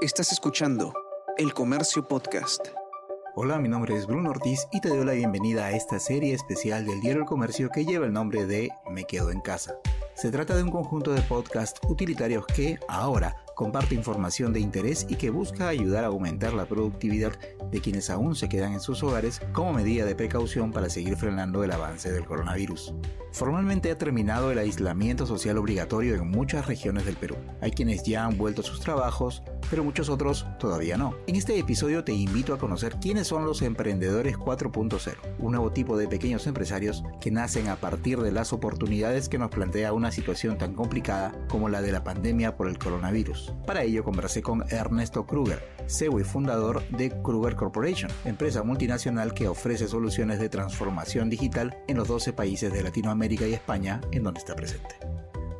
Estás escuchando El Comercio Podcast. Hola, mi nombre es Bruno Ortiz y te doy la bienvenida a esta serie especial del diario El Comercio que lleva el nombre de Me Quedo en Casa. Se trata de un conjunto de podcasts utilitarios que, ahora, comparte información de interés y que busca ayudar a aumentar la productividad de quienes aún se quedan en sus hogares como medida de precaución para seguir frenando el avance del coronavirus. Formalmente ha terminado el aislamiento social obligatorio en muchas regiones del Perú. Hay quienes ya han vuelto a sus trabajos, pero muchos otros todavía no. En este episodio te invito a conocer quiénes son los emprendedores 4.0, un nuevo tipo de pequeños empresarios que nacen a partir de las oportunidades que nos plantea una situación tan complicada como la de la pandemia por el coronavirus. Para ello conversé con Ernesto Kruger, CEO y fundador de Kruger Corporation, empresa multinacional que ofrece soluciones de transformación digital en los 12 países de Latinoamérica y España en donde está presente.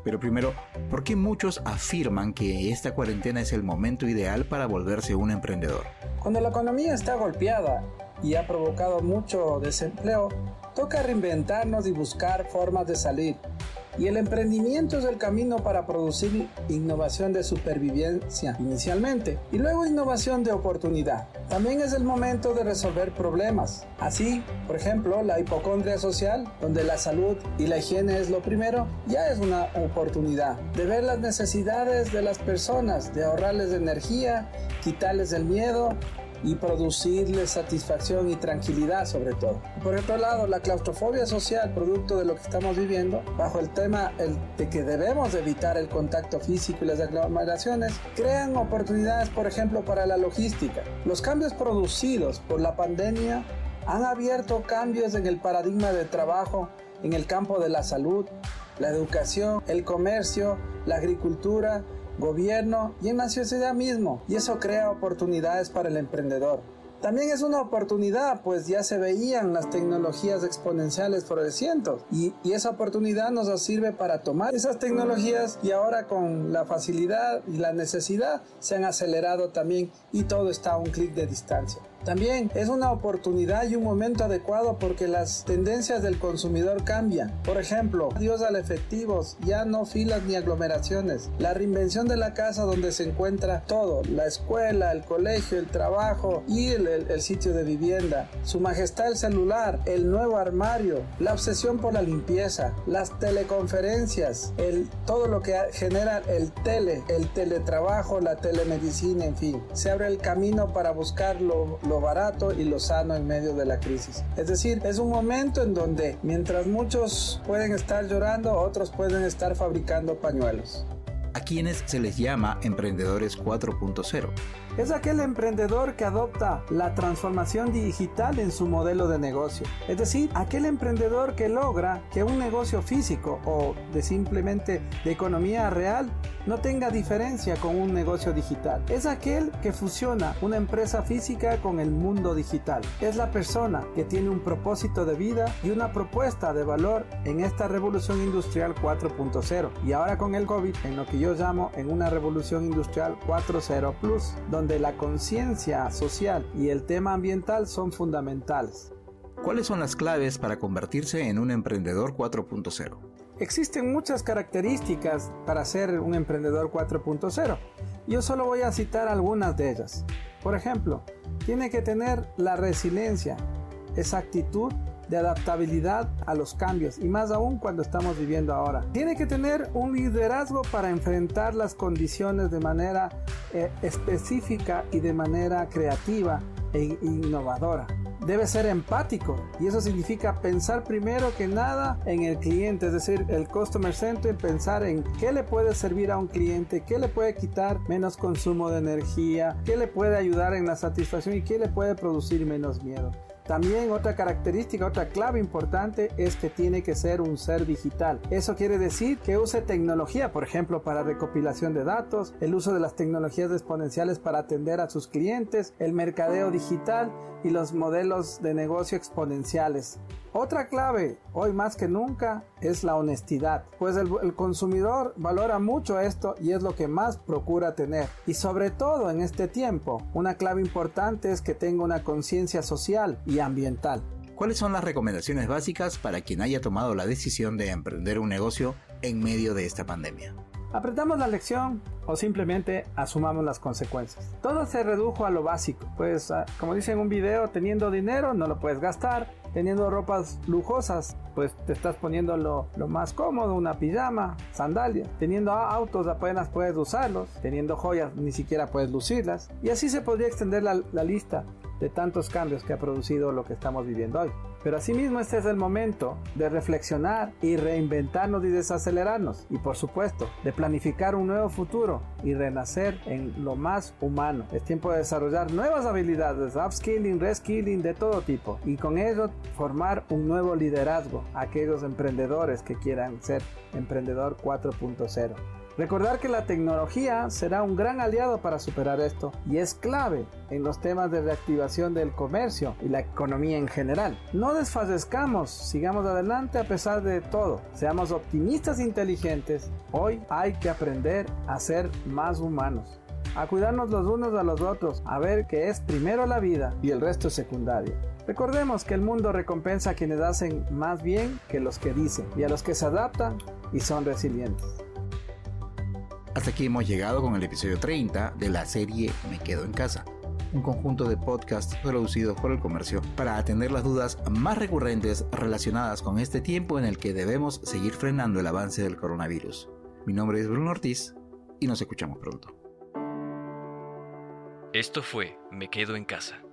Pero primero, ¿por qué muchos afirman que esta cuarentena es el momento ideal para volverse un emprendedor? Cuando la economía está golpeada y ha provocado mucho desempleo, toca reinventarnos y buscar formas de salir y el emprendimiento es el camino para producir innovación de supervivencia inicialmente y luego innovación de oportunidad. También es el momento de resolver problemas. Así, por ejemplo, la hipocondria social, donde la salud y la higiene es lo primero, ya es una oportunidad de ver las necesidades de las personas, de ahorrarles energía, quitarles el miedo y producirle satisfacción y tranquilidad sobre todo. Por otro lado, la claustrofobia social, producto de lo que estamos viviendo, bajo el tema de que debemos evitar el contacto físico y las aglomeraciones, crean oportunidades, por ejemplo, para la logística. Los cambios producidos por la pandemia han abierto cambios en el paradigma de trabajo en el campo de la salud, la educación, el comercio, la agricultura, gobierno y en la sociedad mismo, y eso crea oportunidades para el emprendedor. También es una oportunidad, pues ya se veían las tecnologías exponenciales floreciendo y, y esa oportunidad nos sirve para tomar esas tecnologías y ahora con la facilidad y la necesidad se han acelerado también y todo está a un clic de distancia. También es una oportunidad y un momento adecuado porque las tendencias del consumidor cambian. Por ejemplo, adiós al efectivo, ya no filas ni aglomeraciones. La reinvención de la casa donde se encuentra todo, la escuela, el colegio, el trabajo y el, el sitio de vivienda. Su majestad el celular, el nuevo armario, la obsesión por la limpieza, las teleconferencias, el, todo lo que genera el tele, el teletrabajo, la telemedicina, en fin. Se abre el camino para buscar lo lo barato y lo sano en medio de la crisis. Es decir, es un momento en donde mientras muchos pueden estar llorando, otros pueden estar fabricando pañuelos. A quienes se les llama emprendedores 4.0 es aquel emprendedor que adopta la transformación digital en su modelo de negocio. Es decir, aquel emprendedor que logra que un negocio físico o de simplemente de economía real no tenga diferencia con un negocio digital. Es aquel que fusiona una empresa física con el mundo digital. Es la persona que tiene un propósito de vida y una propuesta de valor en esta revolución industrial 4.0 y ahora con el COVID en lo que yo llamo en una revolución industrial 4.0 plus donde la conciencia social y el tema ambiental son fundamentales. ¿Cuáles son las claves para convertirse en un emprendedor 4.0? Existen muchas características para ser un emprendedor 4.0. Yo solo voy a citar algunas de ellas. Por ejemplo, tiene que tener la resiliencia, esa actitud de adaptabilidad a los cambios y más aún cuando estamos viviendo ahora. Tiene que tener un liderazgo para enfrentar las condiciones de manera eh, específica y de manera creativa e innovadora. Debe ser empático y eso significa pensar primero que nada en el cliente, es decir, el customer center, pensar en qué le puede servir a un cliente, qué le puede quitar menos consumo de energía, qué le puede ayudar en la satisfacción y qué le puede producir menos miedo. También otra característica, otra clave importante es que tiene que ser un ser digital. Eso quiere decir que use tecnología, por ejemplo, para recopilación de datos, el uso de las tecnologías exponenciales para atender a sus clientes, el mercadeo digital y los modelos de negocio exponenciales. Otra clave, hoy más que nunca, es la honestidad, pues el, consumidor valora mucho esto y es lo que más procura tener. Y sobre todo en este tiempo, una clave importante es que tenga una conciencia social y ambiental. ¿Cuáles son las recomendaciones básicas para quien haya tomado la decisión de emprender un negocio en medio de esta pandemia? Apretamos la lección o simplemente asumamos las consecuencias. Todo se redujo a lo básico, pues ah, como dice en un video, teniendo dinero no lo puedes gastar, teniendo ropas lujosas, pues te estás poniendo lo, más cómodo, una pijama, sandalias, teniendo autos apenas puedes usarlos, teniendo joyas ni siquiera puedes lucirlas, y así se podría extender la, la lista de tantos cambios que ha producido lo que estamos viviendo hoy. Pero asimismo este es el momento de reflexionar y reinventarnos y desacelerarnos. Y por supuesto, de planificar un nuevo futuro y renacer en lo más humano. Es tiempo de desarrollar nuevas habilidades, upskilling, reskilling, de todo tipo. Y con ello formar un nuevo liderazgo aquellos emprendedores que quieran ser emprendedor 4.0. Recordar que la tecnología será un gran aliado para superar esto y es clave en los temas de reactivación del comercio y la economía en general. No desfallezcamos, sigamos adelante a pesar de todo. Seamos optimistas e inteligentes. Hoy hay que aprender a ser más humanos a cuidarnos los unos a los otros, a ver que es primero la vida y el resto es secundario. Recordemos que el mundo recompensa a quienes hacen más bien que los que dicen y a los que se adaptan y son resilientes. Hasta aquí hemos llegado con el episodio 30 de la serie Me Quedo en Casa, un conjunto de podcasts producidos por el comercio para atender las dudas más recurrentes relacionadas con este tiempo en el que debemos seguir frenando el avance del coronavirus. Mi nombre es Bruno Ortiz y nos escuchamos pronto. Esto fue Me Quedo en Casa